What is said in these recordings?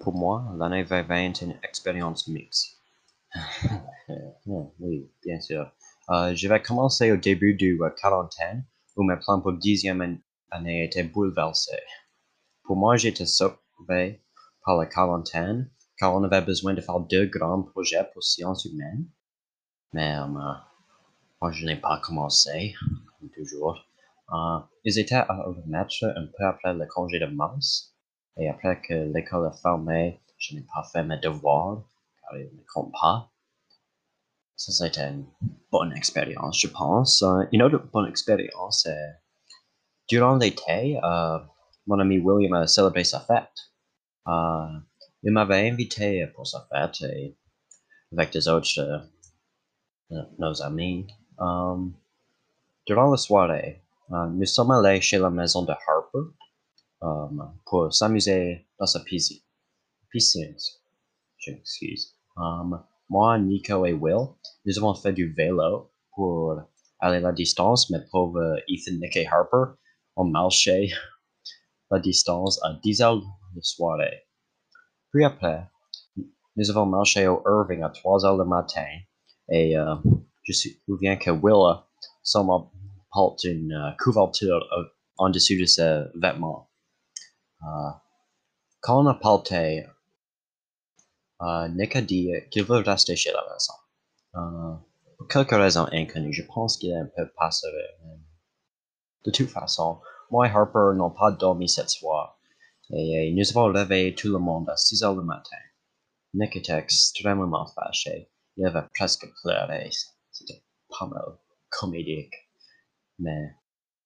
Pour moi, l'année 2020 est une expérience mixte. oui, bien sûr. Euh, je vais commencer au début du euh, quarantaine, où mes plans pour dixième année étaient bouleversés. Pour moi, j'étais sauvé par la quarantaine, car on avait besoin de faire deux grands projets pour sciences humaines. Mais euh, moi, je n'ai pas commencé, comme toujours. Euh, ils étaient à remettre un peu après le congé de mars, et après que l'école a fermé, je n'ai pas fait mes devoirs, car ils ne comptent pas. Ça, c'était une bonne expérience, je pense. Euh, une autre bonne expérience, c'est durant l'été, euh, mon ami William a célébré sa fête. Euh, il m'avait invité pour sa fête avec des autres de nos amis. durant la soirée, nous sommes allés chez la maison de Harper pour s'amuser dans sa piscine. Piscine, je m'excuse. moi, Nico et Will, nous avons fait du vélo pour aller la distance, mais pauvres Ethan, Nick et Harper ont marché la distance à 10 heures de soirée. Puis après, nous avons marché au Irving à 3 heures le matin et euh, je me souviens que Will seulement porte une euh, couverture en dessous de ses vêtements. Euh, porté, Nick a dit qu'il veut rester chez la maison. pour quelques raisons inconnues, je pense qu'il est un peu passé. De toute façon, moi et Harper n'ont pas dormi cette soirée et nous avons réveillé tout le monde à 6 heures du matin. Nick était extrêmement fâché. Il avait presque pleuré. C'était pas mal comédique. Mais,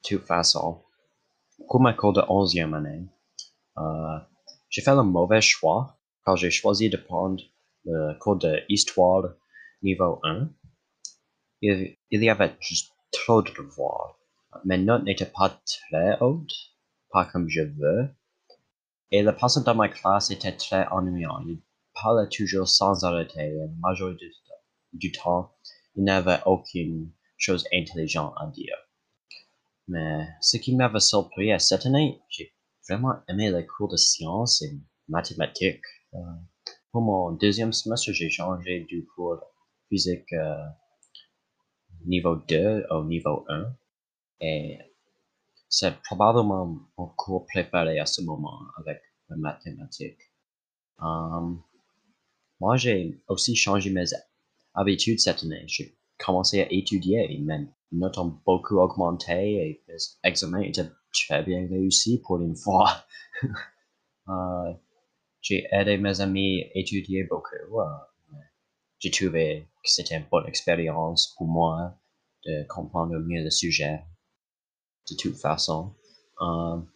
de toute façon, pour ma cours de 11e année, euh, j'ai fait le mauvais choix quand j'ai choisi de prendre le cours d'histoire niveau 1. Il, y avait juste trop de devoirs. Mes notes n'étaient pas très hautes, pas comme je veux. Et le passant dans ma classe était très ennuyant. Il parlait toujours sans arrêter la majorité du temps, il n'avait aucune chose intelligente à dire. Mais ce qui m'avait surpris à cette année, j'ai vraiment aimé les cours de sciences et mathématiques. Euh, pour mon deuxième semestre, j'ai changé du cours physique euh, niveau 2 au niveau 1. Et c'est probablement mon cours préféré à ce moment avec la mathématique. Um, moi, j'ai aussi changé mes habitudes cette année. Commencé à étudier, mes notes ont beaucoup augmenté et les examens étaient très bien réussis pour une fois. uh, j'ai aidé mes amis à étudier beaucoup. Uh, j'ai trouvé que c'était une bonne expérience pour moi de comprendre mieux le sujet de toute façon. Um,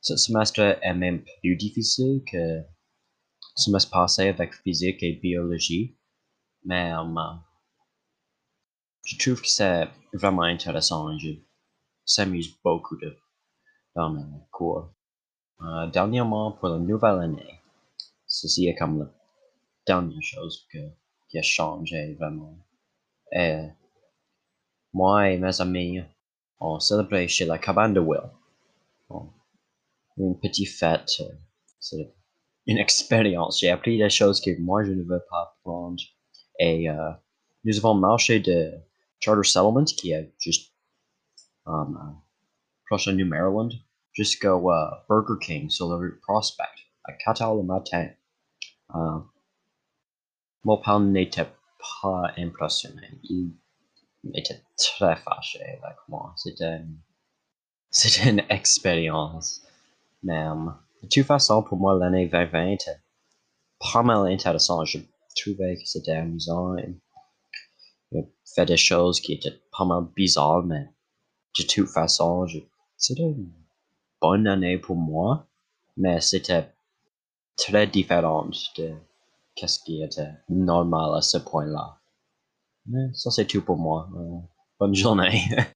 ce semestre est même plus difficile que le semestre passé avec physique et biologie, mais je trouve que c'est vraiment intéressant. Je s'amuse beaucoup de, dans mes cours. Uh, dernièrement, pour la nouvelle année, ceci est comme la dernière chose que, qui a changé vraiment. Et moi et mes amis on célébrait chez la cabane de Will. une petite fête. Euh, c'est une expérience. J'ai appris des choses que moi je ne veux pas apprendre. Et euh, nous avons marché de Charter Settlement, qui just um, uh, de New Maryland, jusqu'au uh, Burger King rue Prospect, à 4 heures le matin. Uh, père n'était pas impressionné. Il était très fâché avec moi. C'était une, c'était une expérience. Même. De toute façon, pour moi, l'année 2020 était pas mal intéressant. Je trouvais que c'était amusant. Et fait des choses qui étaient pas mal bizarres, mais de toute façon, c'était une bonne année pour moi. Mais c'était très différent de qu'est-ce qui était normal à ce point-là. Mais ça, c'est tout pour moi. Euh, bonne journée.